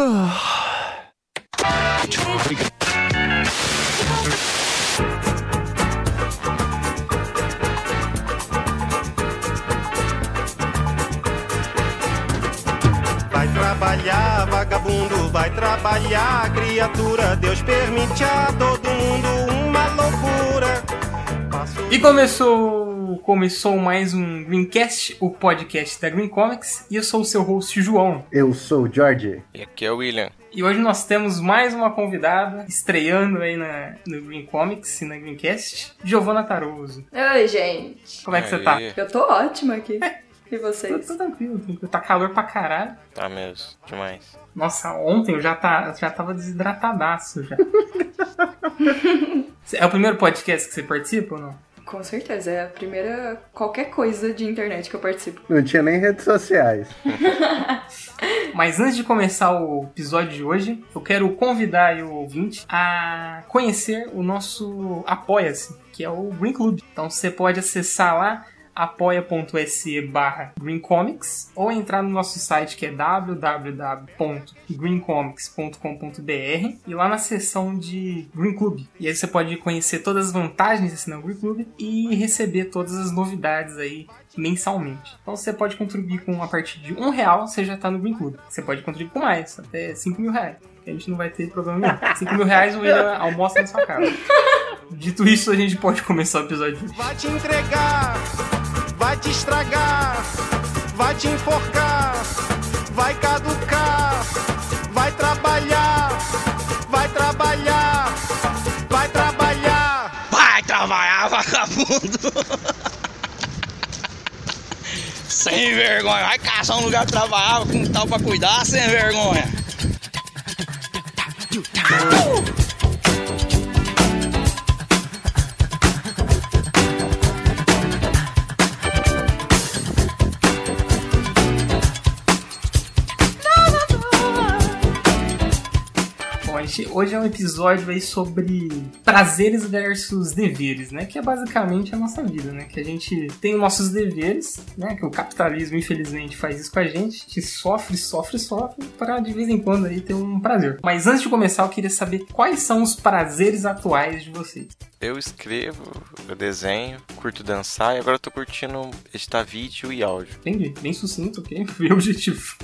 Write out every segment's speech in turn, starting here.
Vai trabalhar, vagabundo, vai trabalhar, criatura. Deus permite a todo mundo uma loucura. Passo E começou, começou mais um Greencast, o podcast da Green Comics, e eu sou o seu host João. Eu sou o George. E aqui é o William. E hoje nós temos mais uma convidada estreando aí na, no Green Comics e na Greencast, Giovanna Taroso. Oi, gente. Como é que você tá? Eu tô ótima aqui. E Tô, vocês? tô tranquilo, tranquilo. Tá calor pra caralho. Tá mesmo, demais. Nossa, ontem eu já, tá, já tava desidratadaço já. é o primeiro podcast que você participa ou não? Com certeza, é a primeira qualquer coisa de internet que eu participo. Não tinha nem redes sociais. Mas antes de começar o episódio de hoje, eu quero convidar o ouvinte a conhecer o nosso Apoia-se, que é o Green Club. Então você pode acessar lá apoia.se barra greencomics ou entrar no nosso site que é www.greencomics.com.br e lá na seção de Green Club. E aí você pode conhecer todas as vantagens de assinar o Green Club e receber todas as novidades aí mensalmente. Então você pode contribuir com a partir de um real, você já está no Green Club. Você pode contribuir com mais, até 5 mil reais. que A gente não vai ter problema nenhum. 5 mil reais o William almoça na sua casa. Dito isso, a gente pode começar o episódio. Vai te entregar, vai te estragar, vai te enforcar, vai caducar, vai trabalhar, vai trabalhar, vai trabalhar. Vai trabalhar, vagabundo! Sem vergonha, vai caçar um lugar pra trabalhar com tal pra cuidar, sem vergonha! Gente- hoje é um episódio aí sobre prazeres versus deveres, né? Que é basicamente a nossa vida, né? Que a gente tem os nossos deveres, né? Que o capitalismo, infelizmente, faz isso com a gente. A gente sofre, sofre, sofre para de vez em quando aí ter um prazer. Mas antes de começar, eu queria saber quais são os prazeres atuais de vocês. Eu escrevo, eu desenho, curto dançar e agora eu tô curtindo editar vídeo e áudio. Entendi. Bem sucinto, ok? Bem objetivo.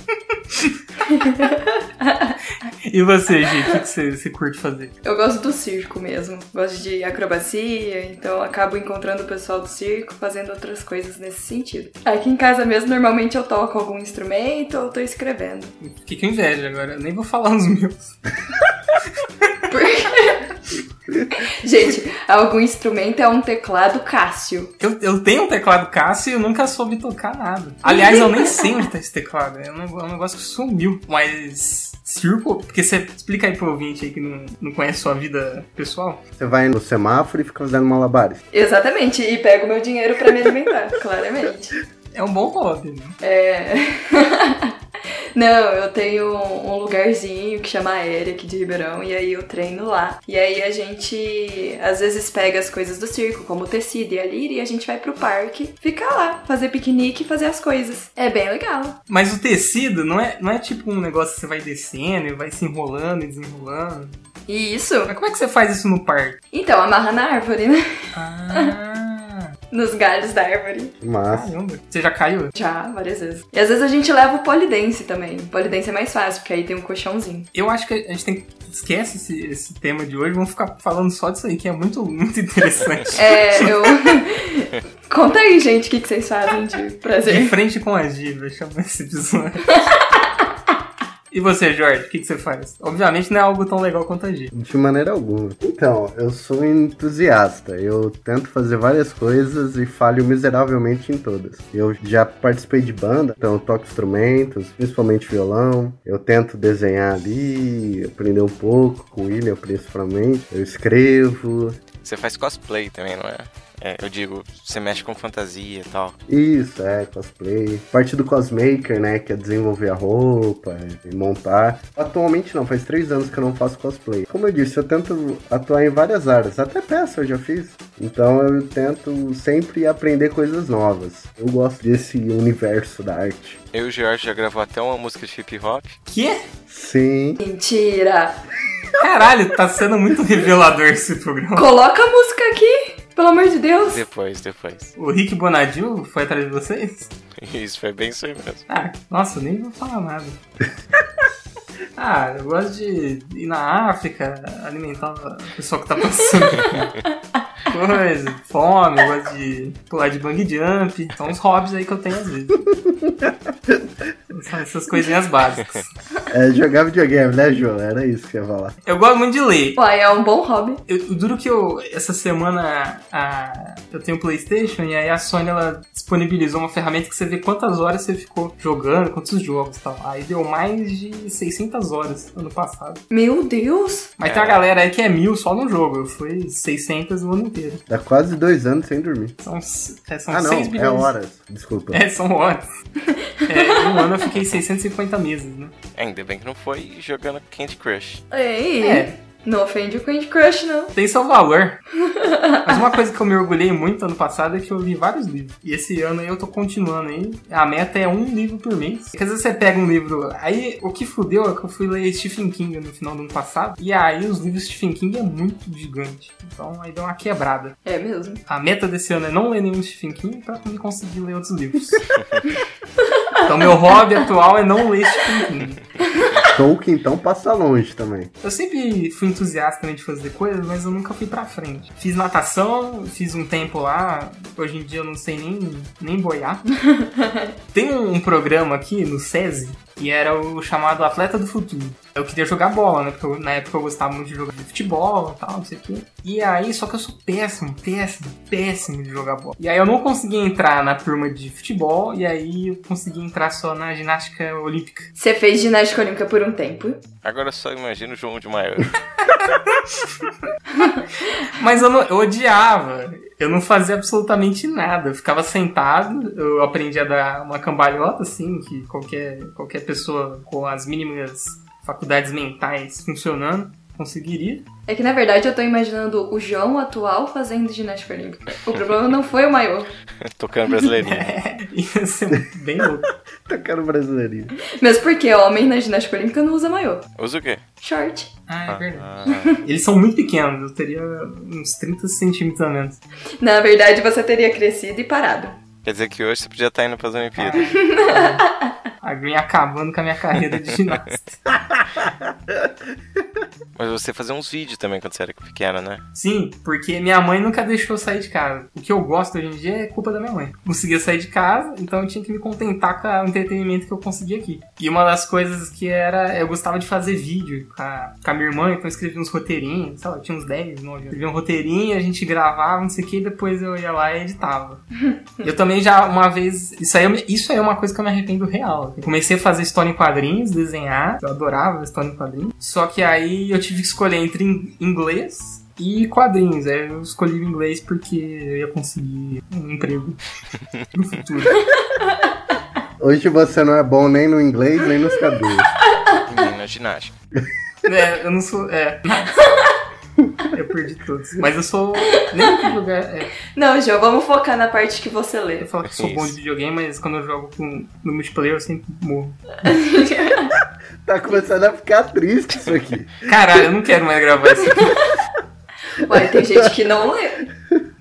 E você, gente? O que você, você curte fazer? Eu gosto do circo mesmo. Gosto de acrobacia, então acabo encontrando o pessoal do circo fazendo outras coisas nesse sentido. Aqui em casa mesmo, normalmente eu toco algum instrumento ou tô escrevendo. Fiquei com inveja agora. Eu nem vou falar os meus. Gente, algum instrumento é um teclado Cássio. Eu, eu tenho um teclado Cássio e eu nunca soube tocar nada. Aliás, eu nem sei onde tá esse teclado. É um, é um negócio que sumiu. Mas. Circo? Porque você explica aí pro ouvinte aí que não, não conhece sua vida pessoal. Você vai no semáforo e fica fazendo malabares. Exatamente, e pego meu dinheiro pra me alimentar, claramente. É um bom hobby, né? É. Não, eu tenho um lugarzinho que chama Aérea aqui de Ribeirão e aí eu treino lá. E aí a gente às vezes pega as coisas do circo, como o tecido e a lira, e a gente vai pro parque, ficar lá, fazer piquenique e fazer as coisas. É bem legal. Mas o tecido não é, não é tipo um negócio que você vai descendo e vai se enrolando e desenrolando. Isso? Mas como é que você faz isso no parque? Então, amarra na árvore, né? Ah, Nos galhos da árvore. Mas caramba. Você já caiu? Já, várias vezes. E às vezes a gente leva o polidense também. O polidense é mais fácil, porque aí tem um colchãozinho. Eu acho que a gente tem que. Esquece esse, esse tema de hoje, vamos ficar falando só disso aí, que é muito, muito interessante. É, eu. Conta aí, gente, o que, que vocês fazem de De prazer. frente com a Diva, chama esse episódio. E você, Jorge, o que, que você faz? Obviamente não é algo tão legal quanto a Diva. de maneira alguma. Então, eu sou entusiasta. Eu tento fazer várias coisas e falho miseravelmente em todas. Eu já participei de banda, então eu toco instrumentos, principalmente violão. Eu tento desenhar ali, aprender um pouco com o William, principalmente. Eu escrevo. Você faz cosplay também, não é? É, eu digo, você mexe com fantasia e tal. Isso, é, cosplay. Parte do cosmaker, né, que é desenvolver a roupa e montar. Atualmente não, faz três anos que eu não faço cosplay. Como eu disse, eu tento atuar em várias áreas, até peça eu já fiz. Então eu tento sempre aprender coisas novas. Eu gosto desse universo da arte. Eu e o George já gravou até uma música de hip hop. Que? Sim. Mentira! Caralho, tá sendo muito revelador esse programa. Coloca a música aqui, pelo amor de Deus. Depois, depois. O Rick Bonadil foi atrás de vocês? Isso, foi bem isso aí mesmo. Ah, nossa, eu nem vou falar nada. Ah, eu gosto de ir na África, alimentar o pessoal que tá passando coisa, fome, eu gosto de pular de bang jump. São uns hobbies aí que eu tenho às vezes. São essas coisinhas básicas. É, jogar videogame, né, João? Era isso que eu ia falar. Eu gosto muito de ler. Uai, é um bom hobby. Eu, o duro que eu, essa semana, a, eu tenho Playstation e aí a Sony, ela disponibilizou uma ferramenta que você vê quantas horas você ficou jogando, quantos jogos e tal. Aí deu mais de 600 horas ano passado. Meu Deus! Mas tem uma galera aí que é mil só no jogo. Eu fui 600 o ano inteiro. Dá quase dois anos sem dormir. São, é, são ah, não, 6 é bilhões. horas. Desculpa. É, são horas. É, um ano eu fiquei 650 meses, né? Ainda bem que não foi jogando Candy Crush. Ei, É, não ofende o Candy Crush, não. tem seu valor. Mas uma coisa que eu me orgulhei muito ano passado é que eu li vários livros. E esse ano aí eu tô continuando aí. A meta é um livro por mês. Porque às vezes você pega um livro. Aí o que fudeu é que eu fui ler Stephen King no final do ano passado. E aí os livros Stephen King é muito gigante. Então aí deu uma quebrada. É mesmo. A meta desse ano é não ler nenhum Stephen King pra me conseguir ler outros livros. então meu hobby atual é não ler Stephen King. Tolkien, então, passa longe também. Eu sempre fui entusiasta também de fazer coisas, mas eu nunca fui pra frente. Fiz natação, fiz um tempo lá, hoje em dia eu não sei nem, nem boiar. Tem um programa aqui no SESI que era o chamado Atleta do Futuro. Eu queria jogar bola, né? Porque eu- na época eu gostava muito de jogar de futebol e tal, não sei o quê. E aí, só que eu sou péssimo, péssimo, péssimo de jogar bola. E aí eu não consegui entrar na turma de futebol, e aí eu consegui entrar só na ginástica olímpica. Você fez ginástica olímpica por um tempo. Agora só imagina o João de maior. Mas eu, não, eu odiava. Eu não fazia absolutamente nada. Eu ficava sentado, eu aprendi a dar uma cambalhota, assim, que qualquer, qualquer pessoa com as mínimas faculdades mentais funcionando conseguiria. É que na verdade eu tô imaginando o João atual fazendo ginástica olímpica. O problema não foi o maior. Tocando brasileirinho. Ia ser bem louco. Tocando brasileirinho. Mesmo porque homem na ginástica olímpica não usa maior. Usa o quê? Short. Ah, é verdade. Ah, Eles são muito pequenos, eu teria uns 30 centímetros a menos. Na verdade você teria crescido e parado. quer dizer que hoje você podia estar indo pras Olimpíadas. A Green acabando com a minha carreira de ginasta. Mas você fazia uns vídeos também quando você era pequeno, né? Sim, porque minha mãe nunca deixou eu sair de casa. O que eu gosto hoje em dia é culpa da minha mãe. Conseguia sair de casa, então eu tinha que me contentar com o entretenimento que eu conseguia aqui. E uma das coisas que era, eu gostava de fazer vídeo com a, com a minha irmã, então eu escrevia uns roteirinhos, sei lá, eu tinha uns 10, 9 anos. Escrevia um roteirinho, a gente gravava, não sei o que, e depois eu ia lá e editava. eu também já, uma vez, isso aí, me- isso aí é uma coisa que eu me arrependo real. Eu comecei a fazer história em quadrinhos, desenhar, eu adorava história em quadrinhos. Só que aí eu tive que escolher entre in- inglês e quadrinhos. Aí eu escolhi o inglês porque eu ia conseguir um emprego no futuro. Hoje você não é bom nem no inglês, nem nos cabelos. Menina ginástica. é, eu não sou. É. Eu perdi todos. Mas eu sou. Nem que jogar. É, Não, João, vamos focar na parte que você lê. eu falo que sou bom de Isso. videogame, mas quando eu jogo com, no multiplayer eu sempre morro. Tá começando a ficar triste isso aqui. Caralho, eu não quero mais gravar isso aqui. Ué, tem gente que não lê.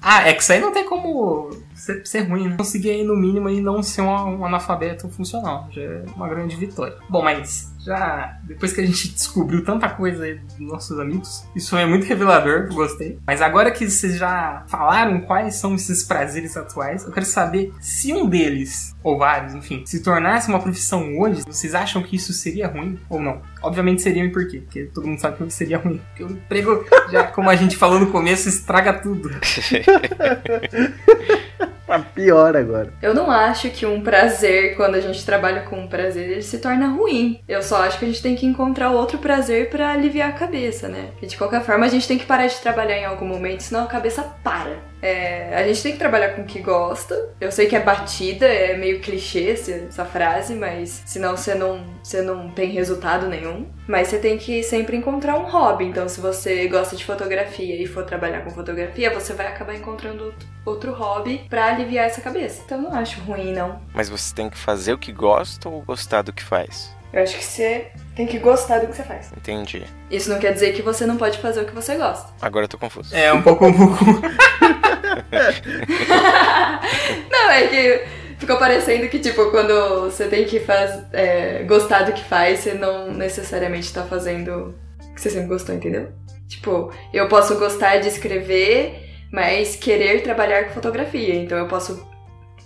Ah, é que isso aí não tem como ser, ser ruim, né? Consegui aí no mínimo aí não ser um, um analfabeto funcional. Já é uma grande vitória. Bom, mas já depois que a gente descobriu tanta coisa aí dos nossos amigos, isso é muito revelador, gostei. Mas agora que vocês já falaram quais são esses prazeres atuais, eu quero saber se um deles, ou vários, enfim, se tornasse uma profissão hoje, vocês acham que isso seria ruim ou não? Obviamente seria e por quê? Porque todo mundo sabe que seria ruim. Porque o emprego, já como a gente falou no começo, estraga tudo. Tá pior agora. Eu não acho que um prazer, quando a gente trabalha com um prazer, ele se torna ruim. Eu só acho que a gente tem que encontrar outro prazer pra aliviar a cabeça, né? E de qualquer forma, a gente tem que parar de trabalhar em algum momento, senão a cabeça para. É, a gente tem que trabalhar com o que gosta. Eu sei que é batida, é meio clichê essa, frase, mas senão você não, você não tem resultado nenhum. Mas você tem que sempre encontrar um hobby. Então, se você gosta de fotografia e for trabalhar com fotografia, você vai acabar encontrando outro, hobby pra aliviar essa cabeça. Então, não acho ruim, não. Mas você tem que fazer o que gosta ou gostar do que faz? Eu acho que você tem que gostar do que você faz. Entendi. Isso não quer dizer que você não pode fazer o que você gosta. Agora eu tô confuso. É um pouco um pouco. Não, é que ficou parecendo que, tipo, quando você tem que faz, é, gostar do que faz, você não necessariamente tá fazendo o que você sempre gostou, entendeu? Tipo, eu posso gostar de escrever, mas querer trabalhar com fotografia. Então eu posso.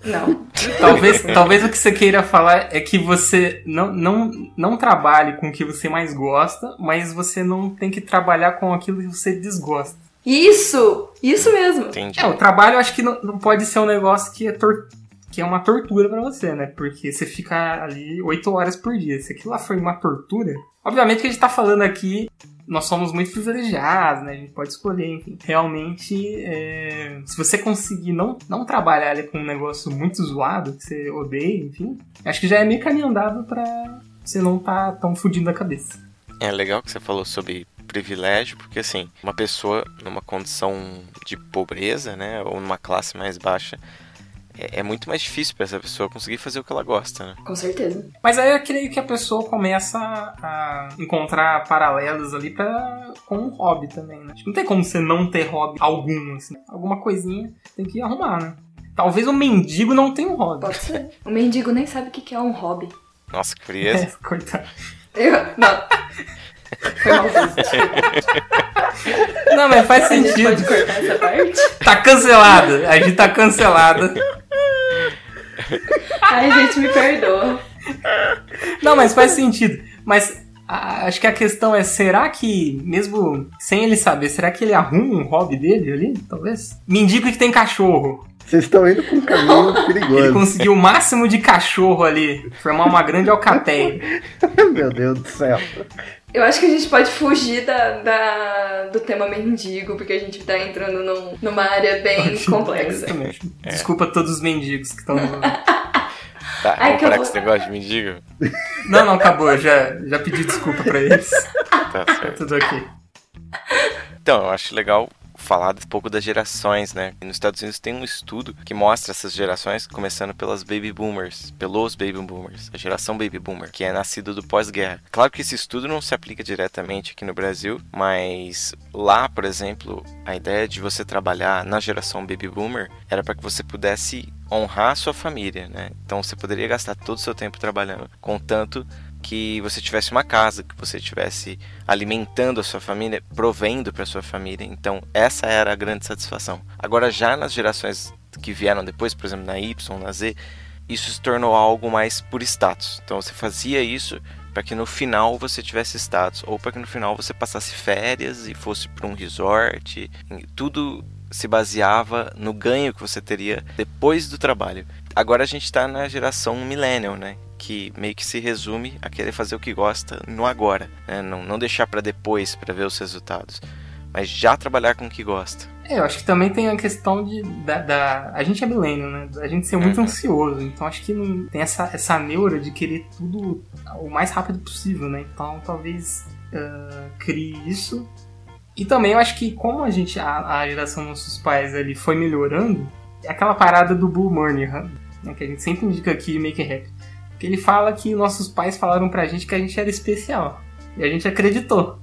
Não. talvez, talvez o que você queira falar é que você não, não, não trabalhe com o que você mais gosta, mas você não tem que trabalhar com aquilo que você desgosta. Isso! Isso mesmo! Entendi. É, o trabalho eu acho que não, não pode ser um negócio que é, tor que é uma tortura pra você, né? Porque você fica ali 8 horas por dia. Se aquilo lá foi uma tortura. Obviamente que a gente tá falando aqui, nós somos muito privilegiados, né? A gente pode escolher, enfim. Realmente, é, se você conseguir não, não trabalhar ali com um negócio muito zoado, que você odeia, enfim, acho que já é meio caminho andado pra você não tá tão fudindo a cabeça. É legal que você falou sobre privilégio, porque assim, uma pessoa numa condição de pobreza, né, ou numa classe mais baixa, é, é muito mais difícil para essa pessoa conseguir fazer o que ela gosta, né? Com certeza. Mas aí eu creio que a pessoa começa a encontrar paralelos ali pra, com um hobby também, né? Não tem como você não ter hobby algum, assim. Alguma coisinha tem que arrumar, né? Talvez o mendigo não tenha um hobby. Pode ser. O mendigo nem sabe o que é um hobby. Nossa, que É, frieza. coitado. Eu, não. Não, mas faz A gente pode sentido. cortar essa parte? Tá cancelado. A gente tá cancelada. Ai, gente, me perdoa. Não, mas faz sentido. Mas a- acho que a questão é, será que, mesmo sem ele saber, será que ele arruma um hobby dele ali? Talvez? Mendigo que tem cachorro. Vocês estão indo pra um caminho Ele perigoso. conseguiu o máximo de cachorro ali. Formar uma grande alcateia. Meu Deus do céu. Eu acho que a gente pode fugir da, da- do tema mendigo, porque a gente tá entrando num- numa área bem complexa. Exatamente. Desculpa todos os mendigos que estão. Tá, Ai, vamos que parar eu com vou- esse negócio de mendigo? Não, não, acabou. Eu já, já pedi desculpa pra eles. Tá Tá certo. tudo aqui. Então, eu acho legal falar um pouco das gerações, né? E nos Estados Unidos tem um estudo que mostra essas gerações, começando pelas baby boomers, pelos baby boomers, a geração baby boomer, que é nascido do pós-guerra. Claro que esse estudo não se aplica diretamente aqui no Brasil, mas lá, por exemplo, a ideia de você trabalhar na geração baby boomer era para que você pudesse honrar a sua família, né? Então você poderia gastar todo o seu tempo trabalhando, contanto que você tivesse uma casa, que você estivesse alimentando a sua família, provendo para sua família. Então, essa era a grande satisfação. Agora, já nas gerações que vieram depois, por exemplo, na Y, na Z, isso se tornou algo mais por status. Então, você fazia isso para que no final você tivesse status, ou para que no final você passasse férias e fosse para um resort. Tudo se baseava no ganho que você teria depois do trabalho. Agora a gente está na geração millennial, né? Que meio que se resume a querer fazer o que gosta no agora, né? Não, não deixar para depois para ver os resultados, mas já trabalhar com o que gosta. É, eu acho que também tem a questão de. Da, da- a gente é milênio, né? A gente ser muito Uhum. ansioso. Então acho que não tem essa, essa neura de querer tudo o mais rápido possível, né? Então talvez ah, crie isso. E também eu acho que como a gente, a, a geração dos nossos pais ali foi melhorando, é aquela parada do Bull Money, né? Que a gente sempre indica aqui Make Rap. Que ele fala que nossos pais falaram pra gente que a gente era especial. E a gente acreditou.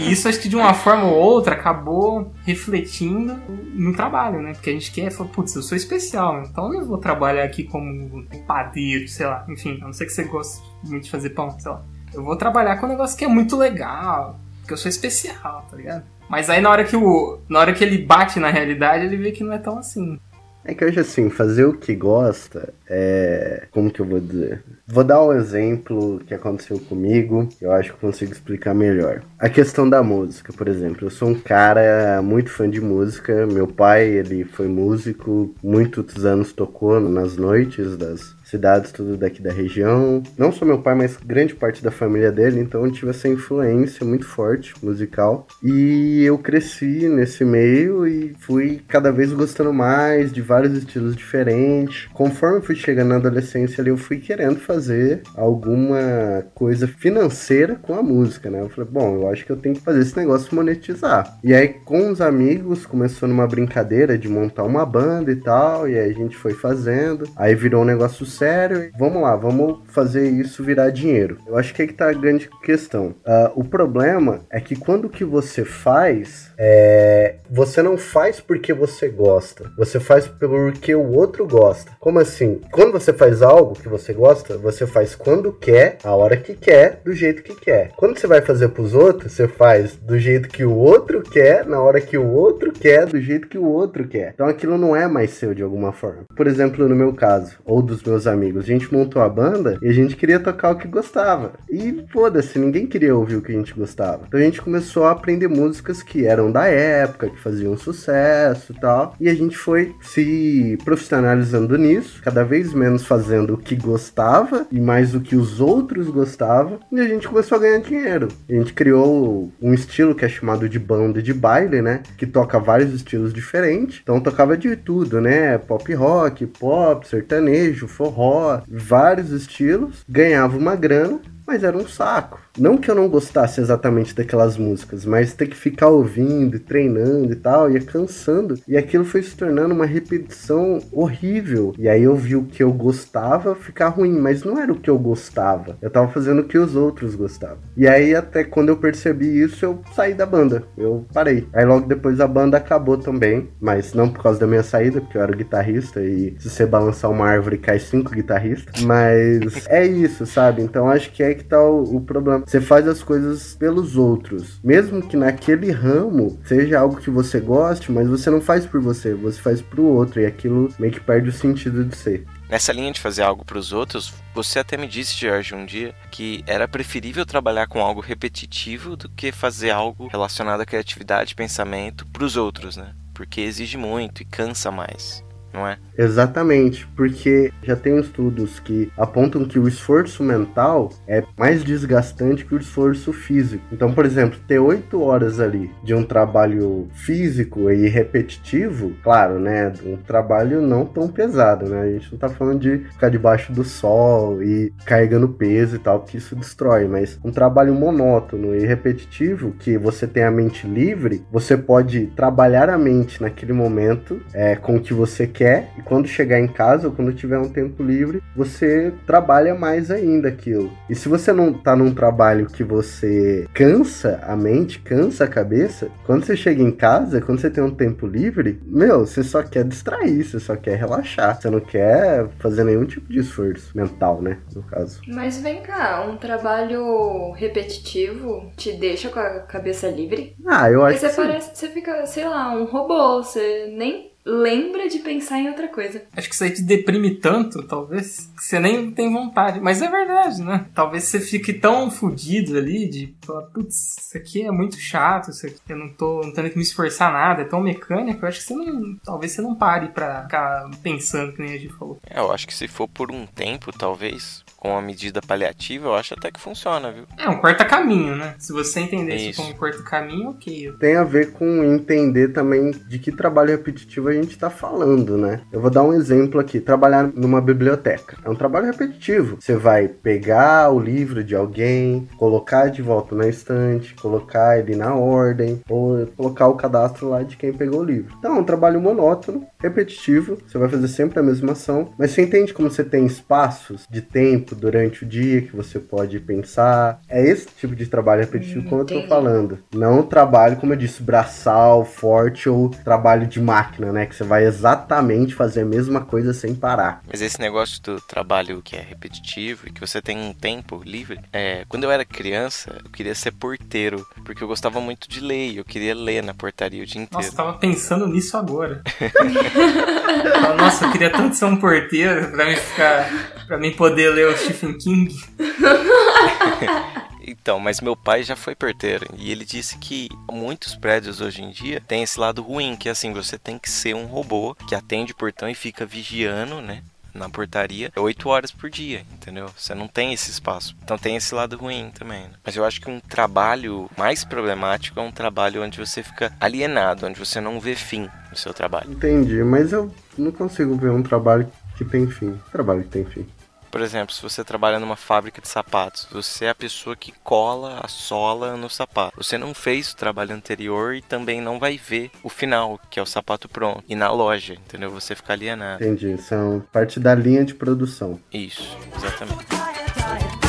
E isso acho que de uma forma ou outra acabou refletindo no trabalho, né? Porque a gente quer falar, putz, eu sou especial, então eu não vou trabalhar aqui como padeiro, sei lá. Enfim, a não ser que você goste muito de fazer pão, sei lá. Eu vou trabalhar com um negócio que é muito legal, porque eu sou especial, tá ligado? Mas aí na hora que o. Na hora que ele bate na realidade, ele vê que não é tão assim. É que hoje, assim, fazer o que gosta é. Como que eu vou dizer? Vou dar um exemplo que aconteceu comigo, que eu acho que consigo explicar melhor. A questão da música, por exemplo. Eu sou um cara muito fã de música. Meu pai, ele foi músico, muitos anos tocou nas noites das cidades tudo daqui da região. Não só meu pai, mas grande parte da família dele, então eu tive essa influência muito forte musical. E eu cresci nesse meio e fui cada vez gostando mais de vários estilos diferentes. Conforme eu fui chegando na adolescência ali, eu fui querendo fazer alguma coisa financeira com a música, né? Eu falei, bom, eu acho que eu tenho que fazer esse negócio monetizar. E aí, com os amigos, começou numa brincadeira de montar uma banda e tal, e aí a gente foi fazendo. Aí virou um negócio sério. Vamos lá, vamos fazer isso virar dinheiro. Eu acho que aí que tá a grande questão. Uh, o problema é que quando que você faz, é... você não faz porque você gosta. Você faz porque o outro gosta. Como assim? Quando você faz algo que você gosta, você faz quando quer, a hora que quer, do jeito que quer. Quando você vai fazer pros outros, você faz do jeito que o outro quer, na hora que o outro quer, do jeito que o outro quer. Então aquilo não é mais seu de alguma forma. Por exemplo, no meu caso, ou dos meus amigos. A gente montou a banda e a gente queria tocar o que gostava. E foda-se, ninguém queria ouvir o que a gente gostava. Então a gente começou a aprender músicas que eram da época, que faziam sucesso e tal. E a gente foi se profissionalizando nisso, cada vez menos fazendo o que gostava e mais o que os outros gostavam. E a gente começou a ganhar dinheiro. A gente criou um estilo que é chamado de banda de baile, né? Que toca vários estilos diferentes. Então tocava de tudo, né? Pop rock, pop, sertanejo, forró forró, vários estilos, ganhava uma grana, mas era um saco. Não que eu não gostasse exatamente daquelas músicas, mas ter que ficar ouvindo, treinando e tal, ia cansando. E aquilo foi se tornando uma repetição horrível. E aí eu vi o que eu gostava ficar ruim, mas não era o que eu gostava. Eu tava fazendo o que os outros gostavam. E aí até quando eu percebi isso, eu saí da banda. Eu parei. Aí logo depois a banda acabou também, mas não por causa da minha saída, porque eu era guitarrista e se você balançar uma árvore cai cinco guitarristas. Mas é isso, sabe? Então acho que é que tá o, o problema você faz as coisas pelos outros. Mesmo que naquele ramo seja algo que você goste, mas você não faz por você, você faz pro outro. E aquilo meio que perde o sentido de ser. Nessa linha de fazer algo para os outros, você até me disse, George, um dia que era preferível trabalhar com algo repetitivo do que fazer algo relacionado à criatividade e pensamento para os outros, né? Porque exige muito e cansa mais não é? Exatamente, porque já tem estudos que apontam que o esforço mental é mais desgastante que o esforço físico. Então, por exemplo, ter oito horas ali de um trabalho físico e repetitivo, claro, né? Um trabalho não tão pesado, né? A gente não tá falando de ficar debaixo do sol e carregando peso e tal, que isso destrói, mas um trabalho monótono e repetitivo, que você tem a mente livre, você pode trabalhar a mente naquele momento é, com o que você quer quer, e quando chegar em casa ou quando tiver um tempo livre, você trabalha mais ainda aquilo. E se você não tá num trabalho que você cansa a mente, cansa a cabeça, quando você chega em casa, quando você tem um tempo livre, meu, você só quer distrair, você só quer relaxar, você não quer fazer nenhum tipo de esforço mental, né, no caso. Mas vem cá, um trabalho repetitivo te deixa com a cabeça livre? Ah, eu acho Porque que você parece, você fica, sei lá, um robô, você nem lembra de pensar em outra coisa. Acho que isso aí te deprime tanto, talvez, que você nem tem vontade. Mas é verdade, né? Talvez você fique tão fudido ali de falar, putz, isso aqui é muito chato, isso aqui eu não tô não tendo que me esforçar nada, é tão mecânico. Eu acho que você não. Talvez você não pare pra ficar pensando, que nem a gente falou. É, eu acho que se for por um tempo, talvez, com uma medida paliativa, eu acho até que funciona, viu? É um corta-caminho, né? Se você entender isso Isso. como um corta-caminho, ok. tem a ver com entender também de que trabalho repetitivo a gente está falando, né? Eu vou dar um exemplo aqui: trabalhar numa biblioteca. É um trabalho repetitivo. Você vai pegar o livro de alguém, colocar de volta na estante, colocar ele na ordem, ou colocar o cadastro lá de quem pegou o livro. Então, é um trabalho monótono, repetitivo. Você vai fazer sempre a mesma ação, mas você entende como você tem espaços de tempo durante o dia que você pode pensar. É esse tipo de trabalho repetitivo Hum, como eu tô falando. Não trabalho, como eu disse, braçal, forte ou trabalho de máquina, né? né? Que você vai exatamente fazer a mesma coisa sem parar. Mas esse negócio do trabalho que é repetitivo e que você tem um tempo livre, é, quando eu era criança, eu queria ser porteiro, porque eu gostava muito de ler, e eu queria ler na portaria o dia inteiro. Nossa, eu tava pensando nisso agora. Nossa, eu queria tanto ser um porteiro pra mim ficar. pra mim poder ler o Stephen King. Então, mas meu pai já foi porteiro e ele disse que muitos prédios hoje em dia têm esse lado ruim, que é assim, você tem que ser um robô que atende o portão e fica vigiando, né? Na portaria, oito horas por dia, entendeu? Você não tem esse espaço. Então tem esse lado ruim também. Né? Mas eu acho que um trabalho mais problemático é um trabalho onde você fica alienado, onde você não vê fim no seu trabalho. Entendi, mas eu não consigo ver um trabalho que tem fim. Trabalho que tem fim. Por exemplo, se você trabalha numa fábrica de sapatos, você é a pessoa que cola a sola no sapato. Você não fez o trabalho anterior e também não vai ver o final, que é o sapato pronto. E na loja, entendeu? Você fica alienado. Entendi, são parte da linha de produção. Isso, exatamente.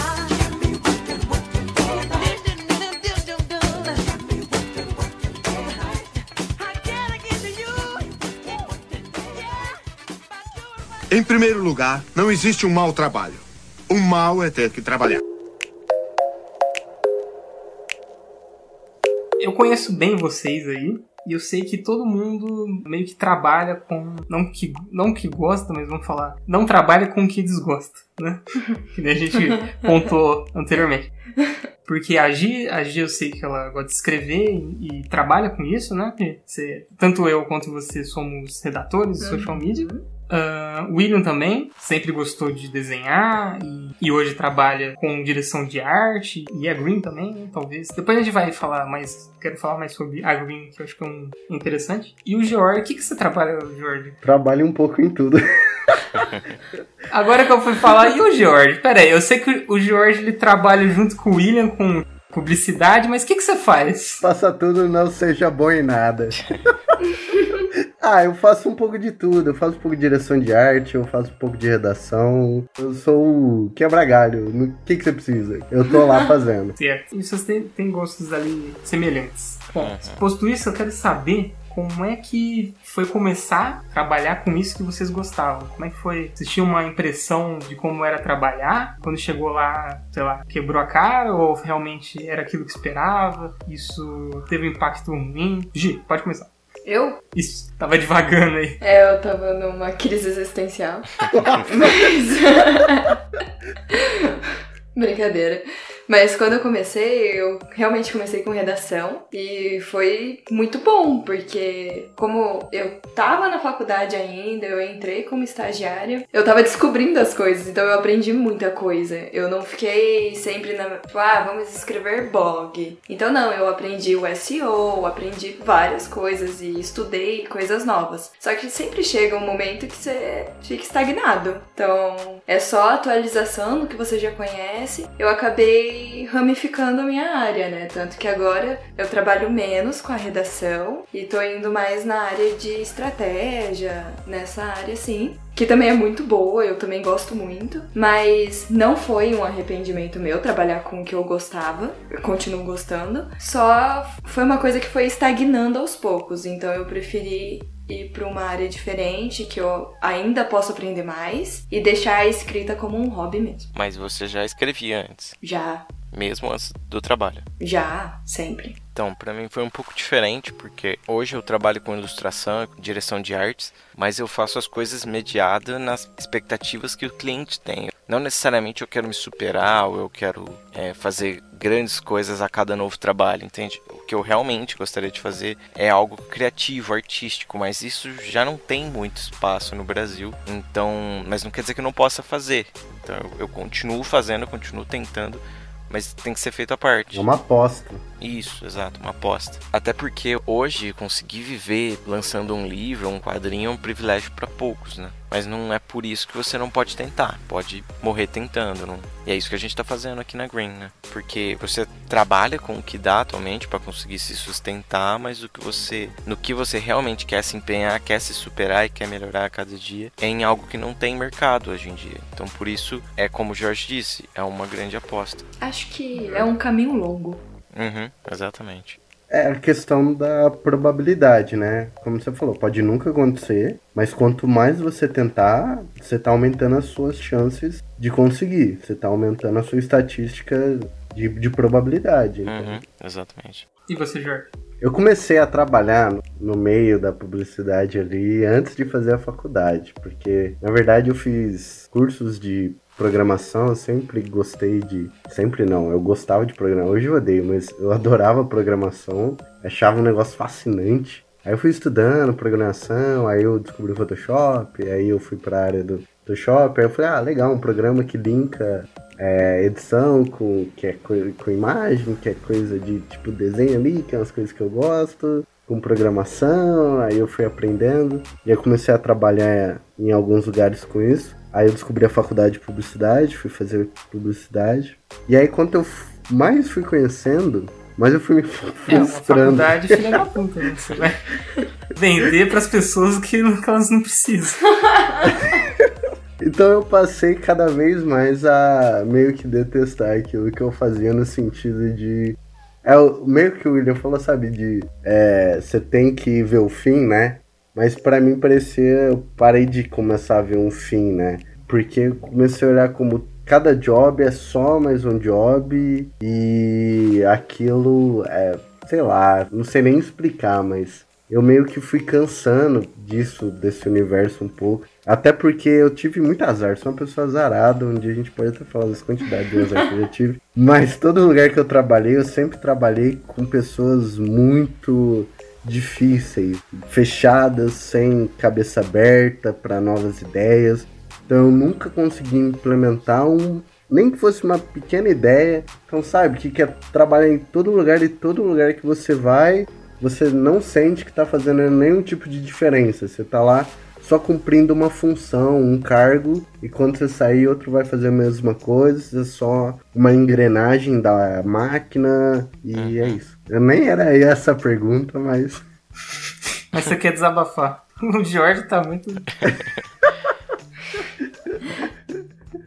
Em primeiro lugar, não existe um mau trabalho. O mal é ter que trabalhar. Eu conheço bem vocês aí. E eu sei que todo mundo meio que trabalha com. Não que, não que gosta, mas vamos falar. Não trabalha com o que desgosta, né? que nem a gente pontuou anteriormente. Porque a Gi, a Gi eu sei que ela gosta de escrever e, e trabalha com isso, né? Você, tanto eu quanto você somos redatores de social media. Uh, William também sempre gostou de desenhar e, e, hoje trabalha com direção de arte e a Green também, né, talvez. Depois a gente vai falar mais, quero falar mais sobre a Green, que eu acho que é um interessante. E o George, o que, que você trabalha, George? Trabalho um pouco em tudo. Agora que eu fui falar, e o George? Pera aí, eu sei que o George ele trabalha junto com o William com publicidade, mas o que, que você faz? Faça tudo, não seja bom em nada. ah, eu faço um pouco de tudo. Eu faço um pouco de direção de arte, eu faço um pouco de redação. Eu sou o quebra-galho. O que, que você precisa? Eu tô lá fazendo. certo. E vocês têm, têm gostos ali semelhantes. Bom, posto isso, eu quero saber como é que foi começar a trabalhar com isso que vocês gostavam? Como é que foi? Vocês tinham uma impressão de como era trabalhar? Quando chegou lá, sei lá, quebrou a cara? Ou realmente era aquilo que esperava? Isso teve um impacto ruim? Gi, pode começar. Eu? Isso, tava devagando aí. É, eu tava numa crise existencial. Mas. Brincadeira. Mas quando eu comecei, eu realmente comecei com redação e foi muito bom, porque como eu tava na faculdade ainda, eu entrei como estagiária, eu tava descobrindo as coisas, então eu aprendi muita coisa. Eu não fiquei sempre na, tipo, ah, vamos escrever blog. Então não, eu aprendi o SEO, aprendi várias coisas e estudei coisas novas. Só que sempre chega um momento que você fica estagnado. Então, é só atualização do que você já conhece. Eu acabei ramificando a minha área, né? Tanto que agora eu trabalho menos com a redação e tô indo mais na área de estratégia, nessa área sim. Que também é muito boa, eu também gosto muito, mas não foi um arrependimento meu trabalhar com o que eu gostava, eu continuo gostando, só foi uma coisa que foi estagnando aos poucos, então eu preferi ir para uma área diferente que eu ainda posso aprender mais e deixar a escrita como um hobby mesmo. Mas você já escrevia antes? Já. Mesmo antes do trabalho? Já, sempre. Então, para mim foi um pouco diferente, porque hoje eu trabalho com ilustração, com direção de artes, mas eu faço as coisas mediadas nas expectativas que o cliente tem. Não necessariamente eu quero me superar ou eu quero é, fazer grandes coisas a cada novo trabalho, entende? O que eu realmente gostaria de fazer é algo criativo, artístico, mas isso já não tem muito espaço no Brasil. Então, mas não quer dizer que eu não possa fazer. Então eu, eu continuo fazendo, eu continuo tentando, mas tem que ser feito à parte. Uma aposta. Isso, exato, uma aposta. Até porque hoje conseguir viver lançando um livro, um quadrinho é um privilégio para poucos, né? Mas não é por isso que você não pode tentar. Pode morrer tentando, não? E é isso que a gente tá fazendo aqui na Green, né? Porque você trabalha com o que dá atualmente para conseguir se sustentar, mas o que você, no que você realmente quer se empenhar, quer se superar e quer melhorar a cada dia, é em algo que não tem mercado hoje em dia. Então, por isso, é como o Jorge disse, é uma grande aposta. Acho que é um caminho longo. Uhum, exatamente. É a questão da probabilidade, né? Como você falou, pode nunca acontecer, mas quanto mais você tentar, você tá aumentando as suas chances de conseguir. Você tá aumentando a sua estatística de, de probabilidade. Então. Uhum, exatamente. E você, Jorge? Eu comecei a trabalhar no- no meio da publicidade ali antes de fazer a faculdade, porque na verdade eu fiz cursos de programação, eu sempre gostei de. Sempre não, eu gostava de programar. Hoje eu odeio, mas eu adorava programação, achava um negócio fascinante. Aí eu fui estudando programação, aí eu descobri o Photoshop, aí eu fui pra área do Photoshop, aí eu falei, ah, legal, um programa que linka é, edição com, que é co- com imagem, que é coisa de tipo desenho ali, que é umas coisas que eu gosto, com programação, aí eu fui aprendendo, e eu comecei a trabalhar em alguns lugares com isso. Aí eu descobri a faculdade de publicidade, fui fazer publicidade. E aí quanto eu mais fui conhecendo, mais eu fui me É, uma frustrando. faculdade filha da puta, né? Você vai vender pras pessoas que elas não precisam. Então eu passei cada vez mais a meio que detestar aquilo que eu fazia no sentido de. É o meio que o William falou, sabe? De é, você tem que ver o fim, né? Mas pra mim parecia. Eu parei de começar a ver um fim, né? Porque eu comecei a olhar como cada job é só mais um job e aquilo é. Sei lá, não sei nem explicar, mas eu meio que fui cansando disso, desse universo um pouco. Até porque eu tive muito azar, sou uma pessoa azarada, um dia a gente pode até falar das quantidades de azar que eu já tive. Mas todo lugar que eu trabalhei, eu sempre trabalhei com pessoas muito difíceis, fechadas, sem cabeça aberta para novas ideias. Então eu nunca consegui implementar um. Nem que fosse uma pequena ideia. Então, sabe, que quer trabalhar em todo lugar e todo lugar que você vai, você não sente que tá fazendo nenhum tipo de diferença. Você tá lá só cumprindo uma função, um cargo, e quando você sair, outro vai fazer a mesma coisa, é só uma engrenagem da máquina, e é isso. Eu nem era essa a pergunta, mas. Mas você quer desabafar. O Jorge tá muito.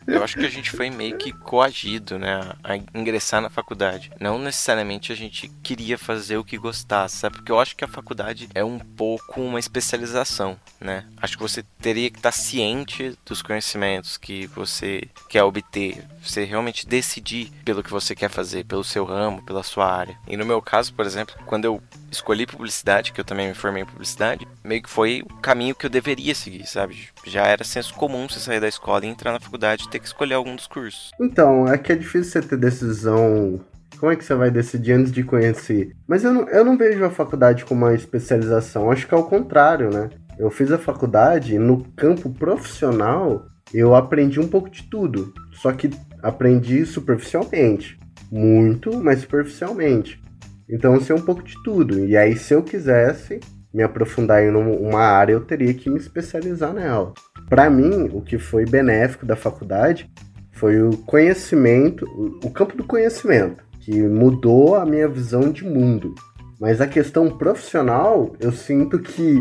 Eu acho que a gente foi meio que coagido, né, a ingressar na faculdade. Não necessariamente a gente queria fazer o que gostasse, sabe? Porque eu acho que a faculdade é um pouco uma especialização, né? Acho que você teria que estar ciente dos conhecimentos que você quer obter, você realmente decidir pelo que você quer fazer, pelo seu ramo, pela sua área. E no meu caso, por exemplo, quando eu escolhi publicidade, que eu também me formei em publicidade, meio que foi o caminho que eu deveria seguir, sabe? Já era senso comum você sair da escola e entrar na faculdade ter que escolher algum dos cursos. Então, é que é difícil você ter decisão. Como é que você vai decidir antes de conhecer? Mas eu não, eu não vejo a faculdade como uma especialização, acho que é o contrário, né? Eu fiz a faculdade e no campo profissional eu aprendi um pouco de tudo, só que aprendi superficialmente, muito, mas superficialmente. Então eu sei um pouco de tudo. E aí, se eu quisesse me aprofundar em um- uma área, eu teria que me especializar nela. Para mim, o que foi benéfico da faculdade foi o conhecimento, o- o campo do conhecimento, que mudou a minha visão de mundo. Mas a questão profissional, eu sinto que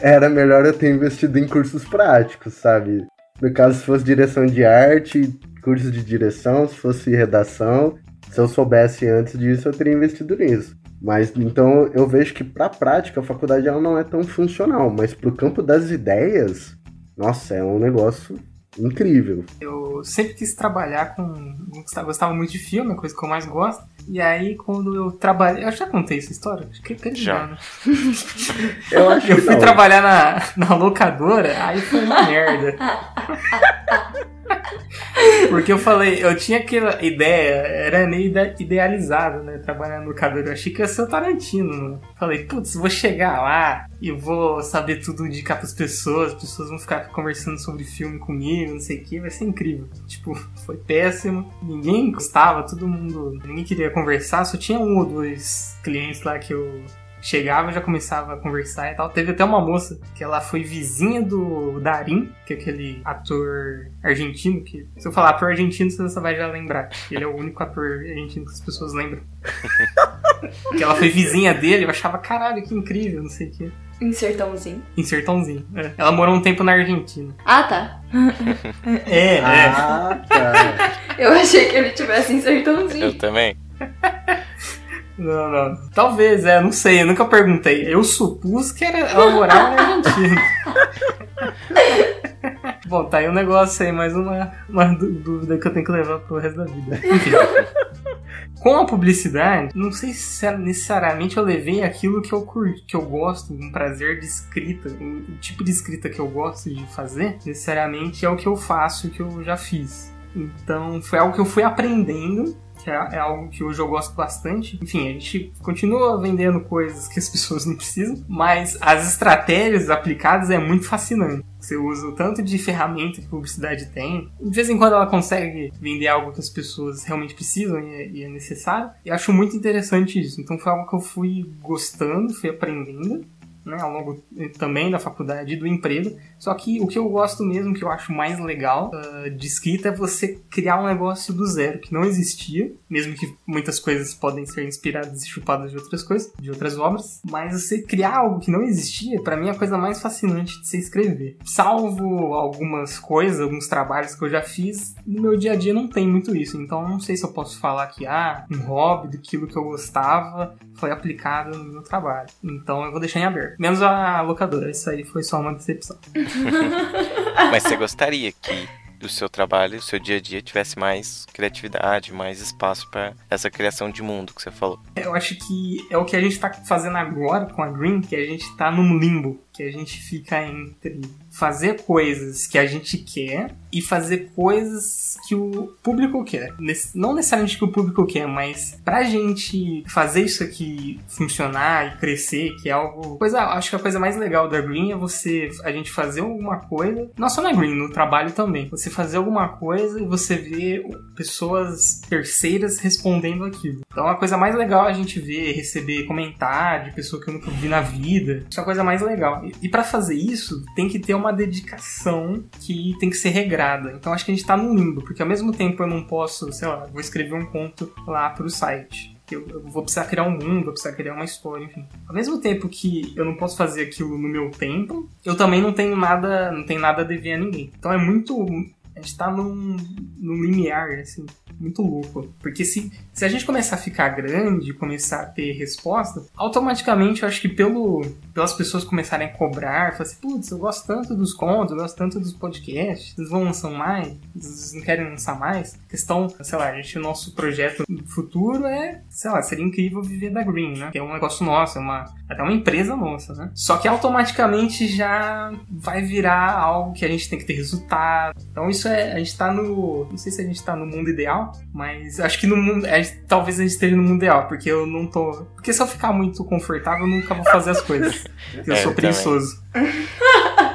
era melhor eu ter investido em cursos práticos, sabe? No caso, se fosse direção de arte, curso de direção, se fosse redação, se eu soubesse antes disso, eu teria investido nisso. Mas então eu vejo que para prática a faculdade ela não é tão funcional, mas pro campo das ideias, nossa, é um negócio incrível. Eu sempre quis trabalhar com. Gostava, muito de filme, a coisa que eu mais gosto. E aí, quando eu trabalhei. Eu já contei essa história? Acho que Já. né? Eu acho Eu que fui não. trabalhar na, na locadora, aí foi uma merda. Porque eu falei, eu tinha aquela ideia, era meio ide- idealizado, né? Trabalhar na locadora. Eu achei que ia ser o Tarantino, mano. Falei, putz, vou chegar lá e vou saber tudo indicar pras pessoas, as pessoas vão ficar conversando sobre filme comigo, não sei o que, vai ser incrível. Tipo, foi péssimo. Ninguém gostava, todo mundo. Ninguém queria conversar, só tinha um ou dois clientes lá que eu chegava já começava a conversar e tal. Teve até uma moça que ela foi vizinha do Darim, que é aquele ator argentino que. Se eu falar ator argentino, você só vai já lembrar. Ele é o único ator argentino que as pessoas lembram. que ela foi vizinha dele, eu achava, caralho, que incrível, não sei o quê. Em sertãozinho. Em Sertãozinho. é. Ela morou um tempo na Argentina. Ah, tá. É, é. Ah, tá. Eu achei que ele tivesse em sertãozinho. Eu também. Não, não. Talvez, é, não sei, eu nunca perguntei. Eu supus que era elaborar na Argentina. Bom, tá aí um negócio aí, mais uma, uma dúvida que eu tenho que levar pro resto da vida. Enfim. Com a publicidade, não sei se necessariamente eu levei aquilo que eu curto, que eu gosto, um prazer de escrita, o tipo de escrita que eu gosto de fazer, necessariamente é o que eu faço, que eu já fiz. Então foi algo que eu fui aprendendo que é, é, algo que hoje eu gosto bastante. Enfim, a gente continua vendendo coisas que as pessoas não precisam, mas as estratégias aplicadas é muito fascinante. Você usa o tanto de ferramenta que a publicidade tem. De vez em quando ela consegue vender algo que as pessoas realmente precisam e é, é necessário. E acho muito interessante isso. Então foi algo que eu fui gostando, fui aprendendo né, ao longo também da faculdade e do emprego. Só que o que eu gosto mesmo, que eu acho mais legal uh, de escrita é você criar um negócio do zero, que não existia, mesmo que muitas coisas podem ser inspiradas e chupadas de outras coisas, de outras obras, mas você criar algo que não existia, para mim é a coisa mais fascinante de se escrever. Salvo algumas coisas, alguns trabalhos que eu já fiz, no meu dia a dia não tem muito isso, então não sei se eu posso falar que, ah, um hobby daquilo que eu gostava foi aplicado no meu trabalho. Então eu vou deixar em aberto. Menos a locadora, isso aí foi só uma decepção. Mas você gostaria que do seu trabalho, o seu dia a dia tivesse mais criatividade, mais espaço para essa criação de mundo que você falou. Eu acho que é o que a gente está fazendo agora com a Green, que a gente está num limbo, que a gente fica entre fazer coisas que a gente quer e fazer coisas que o público quer. Não necessariamente que o público quer, mas pra gente fazer isso aqui funcionar e crescer, que é algo. Coisa, acho que a coisa mais legal da Green é você a gente fazer alguma coisa, não só na Green, no trabalho também. Você fazer alguma coisa e você ver pessoas terceiras respondendo aquilo. Então a coisa mais legal é a gente ver, receber comentário de pessoa que eu nunca vi na vida. Isso é a coisa mais legal. E, e para fazer isso, tem que ter uma dedicação que tem que ser regrada. Então acho que a gente tá no limbo, porque ao mesmo tempo eu não posso, sei lá, vou escrever um conto lá pro site. Eu, eu vou precisar criar um mundo, vou precisar criar uma história, enfim. Ao mesmo tempo que eu não posso fazer aquilo no meu tempo, eu também não tenho nada, não tenho nada a dever a ninguém. Então é muito a gente tá num, num limiar, assim, muito louco. Porque se, se a gente começar a ficar grande, começar a ter resposta, automaticamente eu acho que pelo, pelas pessoas começarem a cobrar, falar assim, putz, eu gosto tanto dos contos, eu gosto tanto dos podcasts, eles vão lançar mais, eles não querem lançar mais. A questão, sei lá, a gente, o nosso projeto futuro é, sei lá, seria incrível viver da Green, né? Que é um negócio nosso, é uma, até uma empresa nossa, né? Só que automaticamente já vai virar algo que a gente tem que ter resultado. Então isso é, a gente tá no, não sei se a gente tá no mundo ideal, mas acho que no mundo, é, talvez a gente esteja no mundo ideal, porque eu não tô, porque se eu ficar muito confortável, eu nunca vou fazer as coisas. eu é, sou preguiçoso.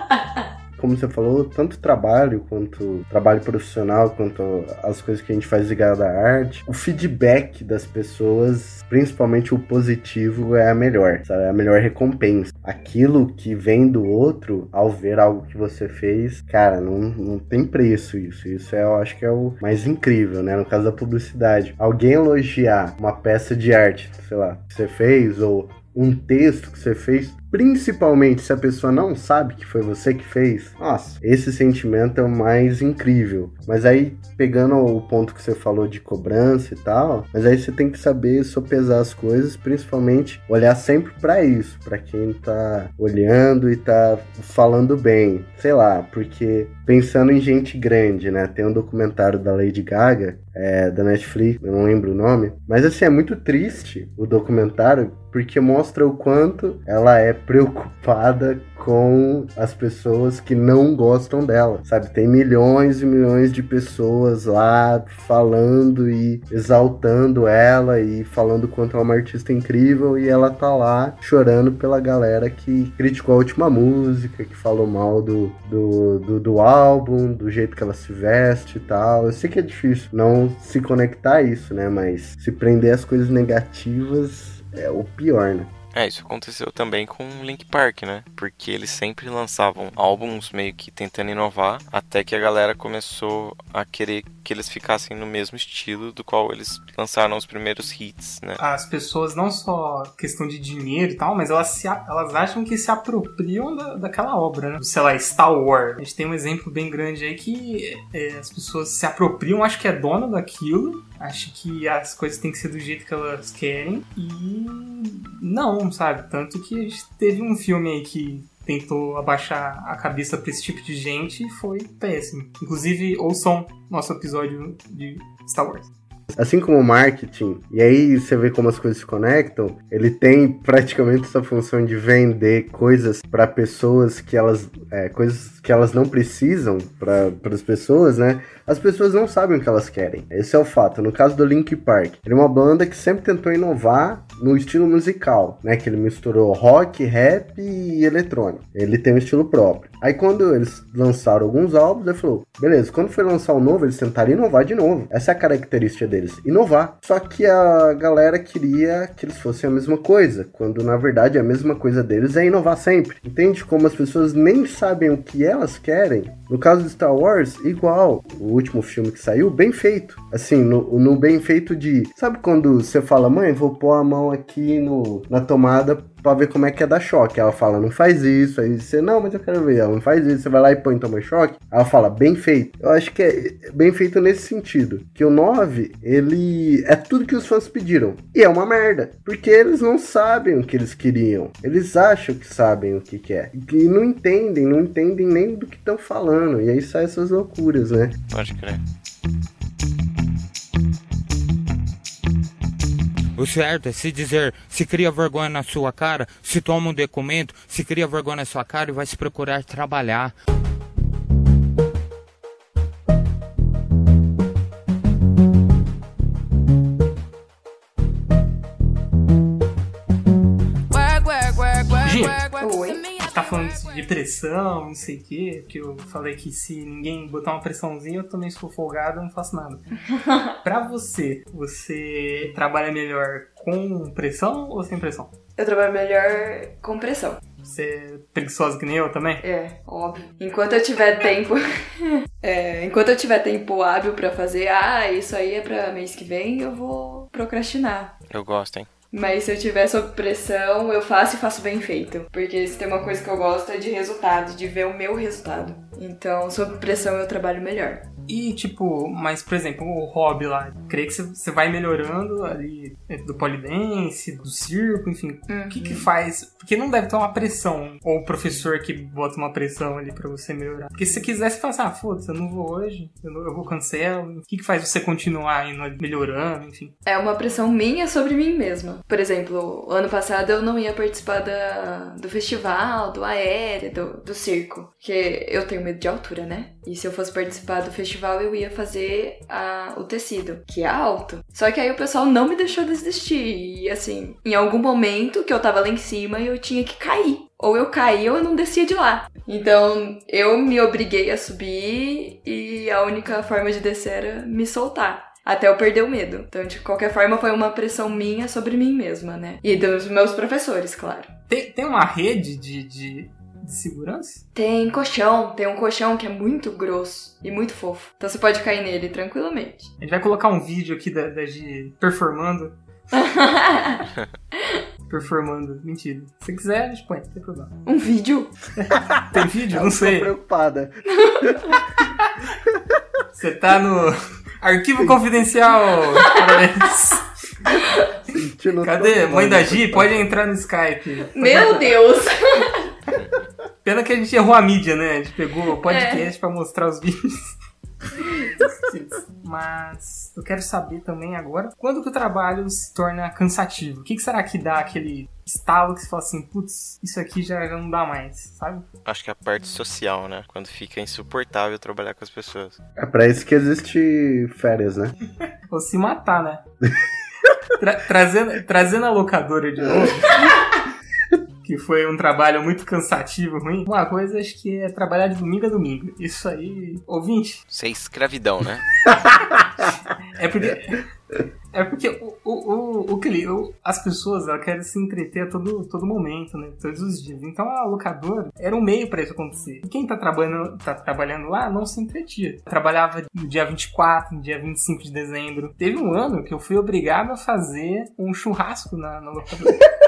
como você falou, tanto trabalho quanto trabalho profissional, quanto as coisas que a gente faz ligado à arte, o feedback das pessoas, principalmente o positivo, é a melhor, sabe? É a melhor recompensa. Aquilo que vem do outro, ao ver algo que você fez, cara, não, não tem preço isso. Isso é, eu acho que é o mais incrível, né? No caso da publicidade. Alguém elogiar uma peça de arte, sei lá, que você fez, ou um texto que você fez, principalmente se a pessoa não sabe que foi você que fez, nossa, esse sentimento é o mais incrível. Mas aí, pegando o ponto que você falou de cobrança e tal, mas aí você tem que saber sopesar as coisas, principalmente olhar sempre para isso, para quem tá olhando e tá falando bem. Sei lá, porque pensando em gente grande, né? Tem um documentário da Lady Gaga, é, da Netflix, eu não lembro o nome, mas assim, é muito triste o documentário porque mostra o quanto ela é preocupada com as pessoas que não gostam dela, sabe? Tem milhões e milhões de pessoas lá falando e exaltando ela e falando quanto ela é uma artista incrível e ela tá lá chorando pela galera que criticou a última música, que falou mal do, do, do, do álbum, do jeito que ela se veste e tal. Eu sei que é difícil não se conectar a isso, né? Mas se prender às coisas negativas é o pior, né? É, isso aconteceu também com Link Park, né? Porque eles sempre lançavam álbuns meio que tentando inovar, até que a galera começou a querer que eles ficassem no mesmo estilo do qual eles lançaram os primeiros hits, né? As pessoas não só questão de dinheiro e tal, mas elas, se, elas acham que se apropriam da, daquela obra, né? Sei lá, Star Wars. A gente tem um exemplo bem grande aí que é, as pessoas se apropriam, acho que é dona daquilo, acha que as coisas têm que ser do jeito que elas querem e não, sabe? Tanto que a gente teve um filme aí que tentou abaixar a cabeça pra esse tipo de gente e foi péssimo. Inclusive, ouçam nosso episódio de Star Wars. Assim como o marketing, e aí você vê como as coisas se conectam, ele tem praticamente essa função de vender coisas para pessoas que elas. É, coisas que elas não precisam para as pessoas, né? As pessoas não sabem o que elas querem. Esse é o fato. No caso do Link Park, ele é uma banda que sempre tentou inovar no estilo musical, né? Que ele misturou rock, rap e eletrônico. Ele tem um estilo próprio. Aí quando eles lançaram alguns álbuns, ele falou: beleza, quando foi lançar o um novo, eles tentaram inovar de novo. Essa é a característica deles, inovar. Só que a galera queria que eles fossem a mesma coisa, quando na verdade a mesma coisa deles é inovar sempre. Entende como as pessoas nem sabem o que elas querem? No caso de Star Wars, igual. O último filme que saiu, bem feito. Assim, no, no bem feito de. Sabe quando você fala, mãe, vou pôr a mão aqui no, na tomada pra ver como é que é dar choque. Ela fala, não faz isso. Aí você, não, mas eu quero ver. Ela não faz isso. Você vai lá e põe toma choque. Ela fala, bem feito. Eu acho que é bem feito nesse sentido. Que o 9, ele é tudo que os fãs pediram. E é uma merda. Porque eles não sabem o que eles queriam. Eles acham que sabem o que, que é. E não entendem, não entendem nem do que estão falando. E aí saem essas loucuras, né? Pode crer. O certo é se dizer, se cria vergonha na sua cara, se toma um documento, se cria vergonha na sua cara e vai se procurar trabalhar. Falando de depressão, não sei o quê, que eu falei que se ninguém botar uma pressãozinha, eu também sou folgado, não faço nada. pra você, você trabalha melhor com pressão ou sem pressão? Eu trabalho melhor com pressão. Você é preguiçosa que nem eu também? É, óbvio. Enquanto eu tiver tempo. é, enquanto eu tiver tempo hábil pra fazer, ah, isso aí é pra mês que vem, eu vou procrastinar. Eu gosto, hein? Mas se eu tiver sob pressão, eu faço e faço bem feito. Porque se tem uma coisa que eu gosto é de resultado, de ver o meu resultado. Então, sob pressão eu trabalho melhor. E, tipo, mas, por exemplo, o hobby lá, creio que você- vai melhorando ali é, do polidense, do circo, enfim. O que que faz? Porque não deve ter uma pressão, ou o professor que bota uma pressão ali pra você melhorar. Porque se você quiser, você fala assim, ah, foda-se, eu não vou hoje, eu, não- eu vou cancelo. O que que faz você continuar indo melhorando, enfim? É uma pressão minha sobre mim mesma. Por exemplo, ano passado eu não ia participar da, do festival, do aéreo, do, do circo. Porque eu tenho medo de altura, né? E se eu fosse participar do festival, eu ia fazer a- o tecido, que é alto. Só que aí o pessoal não me deixou desistir. E assim, em algum momento que eu tava lá em cima, eu tinha que cair. Ou eu caía ou eu não descia de lá. Então eu me obriguei a subir e a única forma de descer era me soltar. Até eu perder o medo. Então, de qualquer forma, foi uma pressão minha sobre mim mesma, né? E dos meus professores, claro. Tem, tem uma rede de, de, de segurança? Tem colchão, tem um colchão que é muito grosso e muito fofo. Então você pode cair nele tranquilamente. A gente vai colocar um vídeo aqui da, da Gi performando. performando. Mentira. Se quiser, a gente põe, não tem problema. um vídeo? Tem vídeo? Não sei. preocupada. Você tá no arquivo confidencial. Parabéns. Sentindo Cadê? Mãe da. Gi, pode entrar no Skype. Meu Deus! Pena que a gente errou a mídia, né? A gente pegou o podcast pra mostrar os vídeos. Mas eu quero saber também agora quando que o trabalho se torna cansativo. O que, que será que dá aquele estalo que você fala assim, putz, isso aqui já, já não dá mais, sabe? Acho que é a parte social, né? Quando fica insuportável trabalhar com as pessoas. É pra isso que existe férias, né? Ou se matar, né? Tra- trazendo, trazendo a locadora de novo. Que foi um trabalho muito cansativo, ruim. Uma coisa acho que é trabalhar de domingo a domingo. Isso aí, ouvinte, Isso é escravidão, né? É porque. É porque o, o, o, o, as pessoas elas querem se entreter a todo, todo momento, né? Todos os dias. Então a locadora era um meio pra isso acontecer. E quem tá trabalhando, tá trabalhando lá não se entretia. Trabalhava no dia 24, no dia 25 de dezembro. Teve um ano que eu fui obrigado a fazer um churrasco na, na locadora.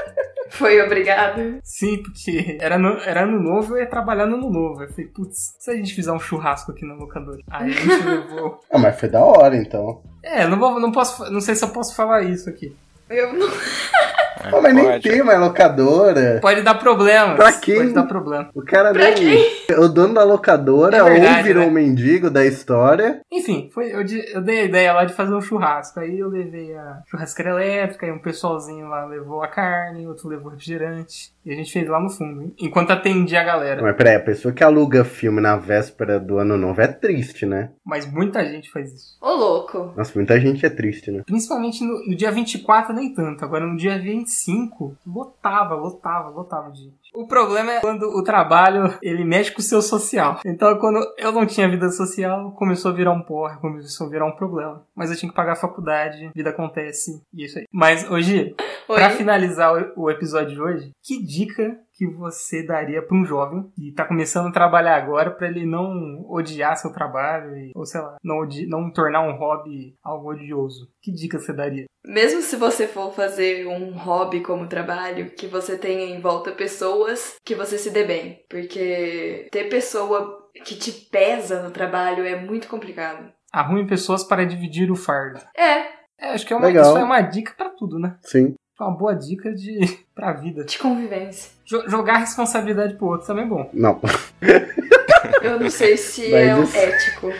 Foi obrigado. Sim, porque era, no- era ano novo, eu ia trabalhar no ano novo. Eu falei, putz, se a gente fizer um churrasco aqui no locador? Aí a gente levou. Ah, mas foi da hora, então. É, não, vou, não posso. Não sei se eu posso falar isso aqui. Eu não. Ah, mas nem Pode. tem mais locadora. Pode dar problema. Pra quem? Pode dar problema. O cara Pra nem. O dono da locadora É verdade, ou virou né? um mendigo da história. Enfim, foi, eu, eu dei a ideia lá de fazer um churrasco. Aí eu levei a churrasqueira elétrica, e um pessoalzinho lá levou a carne, outro levou refrigerante. E a gente fez lá no fundo, hein? enquanto atendia a galera. Mas peraí, a pessoa que aluga filme na véspera do ano novo é triste, né? Mas muita gente faz isso. Ô, louco. Nossa, muita gente é triste, né? Principalmente no, no dia 24, nem tanto. Agora no dia 25, lotava, lotava, lotava de. O problema é quando o trabalho, ele mexe com o seu social. Então, quando eu não tinha vida social, começou a virar um porre, começou a virar um problema. Mas eu tinha que pagar a faculdade, vida acontece, e é isso aí. Mas, hoje, pra finalizar o episódio de hoje, que dica que você daria pra um jovem que tá começando a trabalhar agora pra ele não odiar seu trabalho e, ou sei lá, não, não tornar um hobby algo odioso? Que dica você daria? Mesmo se você for fazer um hobby como trabalho, que você tenha em volta pessoas que você se dê bem. Porque ter pessoa que te pesa no trabalho é muito complicado. Arrume pessoas para dividir o fardo. É, É, acho que é uma, Legal. isso é uma dica pra tudo, né? Sim. Uma boa dica de pra vida. de convivência. Jo- jogar a responsabilidade pro outro também é bom. Não. Eu não sei se Mas é isso- ético.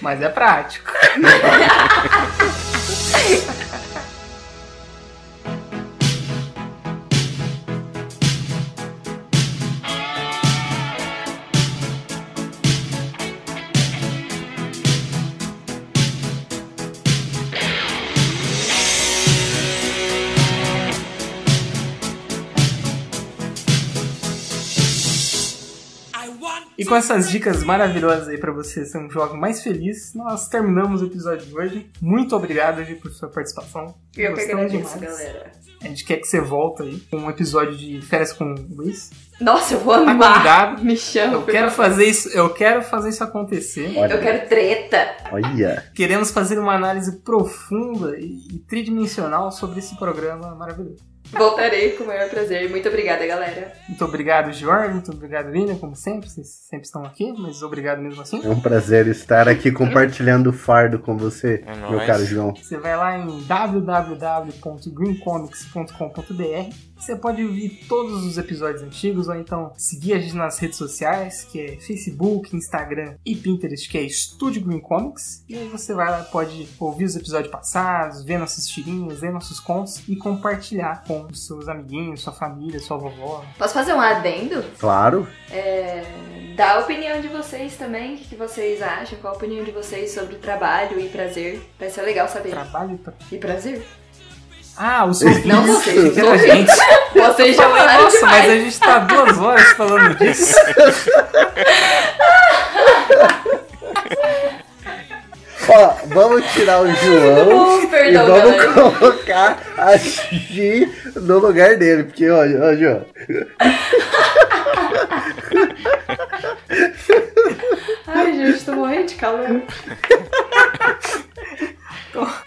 Mas é prático. E com essas dicas maravilhosas aí pra você ser um jovem mais feliz, nós terminamos o episódio de hoje. Muito obrigado, Gi, por sua participação. Eu que agradeço, demais. galera. A gente quer que você volta aí com um episódio de Férias com o Luiz. Nossa, eu vou Tá amar. convidado. Me chama. Eu quero fazer isso, eu quero fazer isso acontecer. Olha. Eu quero treta. Olha. Queremos fazer uma análise profunda e, e tridimensional sobre esse programa maravilhoso. Voltarei com o maior prazer. Muito obrigada, galera. Muito obrigado, Jorge. Muito obrigado, William, como sempre. Vocês sempre estão aqui, mas obrigado mesmo assim. É um prazer estar aqui compartilhando o fardo com você, É meu nóis. caro João. Você vai lá em www.greencomics.com.br. Você pode ouvir todos os episódios antigos ou então seguir a gente nas redes sociais, que é Facebook, Instagram e Pinterest, que é Estúdio Green Comics. E aí você vai lá, pode ouvir os episódios passados, ver nossas tirinhas, ler nossos contos e compartilhar com os seus amiguinhos, sua família, sua vovó. Posso fazer um adendo? Claro. É, dá a opinião de vocês também. O que vocês acham? Qual a opinião de vocês sobre o trabalho e prazer? Vai ser legal saber. Trabalho pra... E prazer? Ah, os ouvintes. Não vocês, os gente. Vocês já falaram Nossa, demais. mas a gente tá duas horas falando disso. Ó, vamos tirar o João Uh, e perdão, vamos galera. colocar a Gi no lugar dele. Porque, ó, ó João. Ai, gente, tô morrendo de calor.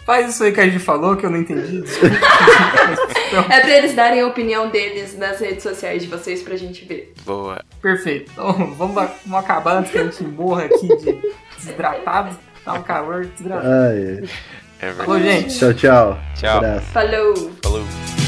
Faz isso aí que a gente falou, que eu não entendi. desculpa. É pra eles darem a opinião deles nas redes sociais de vocês pra gente ver. Boa. Perfeito. Então vamos, vamos acabar antes que a gente morra aqui de desidratado. Tá um calor desidratado. Ai, É Falou, verdade. gente. tchau, tchau. Tchau. Abraço. Falou! Falou.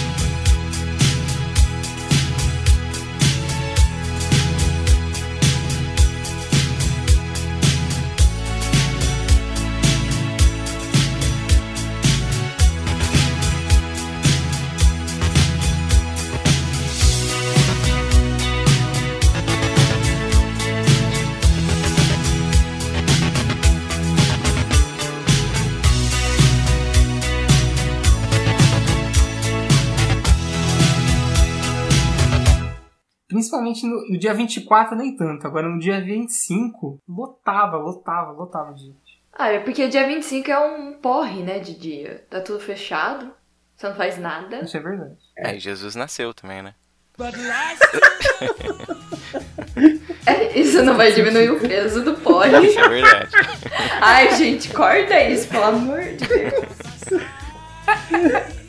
No, dia 24, nem tanto. Agora no dia 25, lotava, lotava, lotava de gente. Ah, é porque dia 25 é um porre, né, de dia. Tá tudo fechado, você não faz nada. Isso é verdade. É, e Jesus nasceu também, né? É, isso não vai diminuir o peso do porre. Isso é verdade. Ai, gente, corta isso, pelo amor de Deus.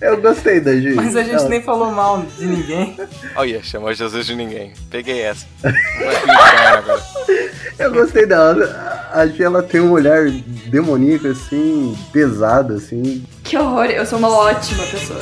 Eu gostei da Gi. Mas a gente Ela- nem falou mal de ninguém. Olha, chamou Jesus de ninguém. Peguei essa. Eu gostei dela. A Gi, ela tem um olhar demoníaco, assim, pesado, assim. Que horror, eu sou uma ótima pessoa.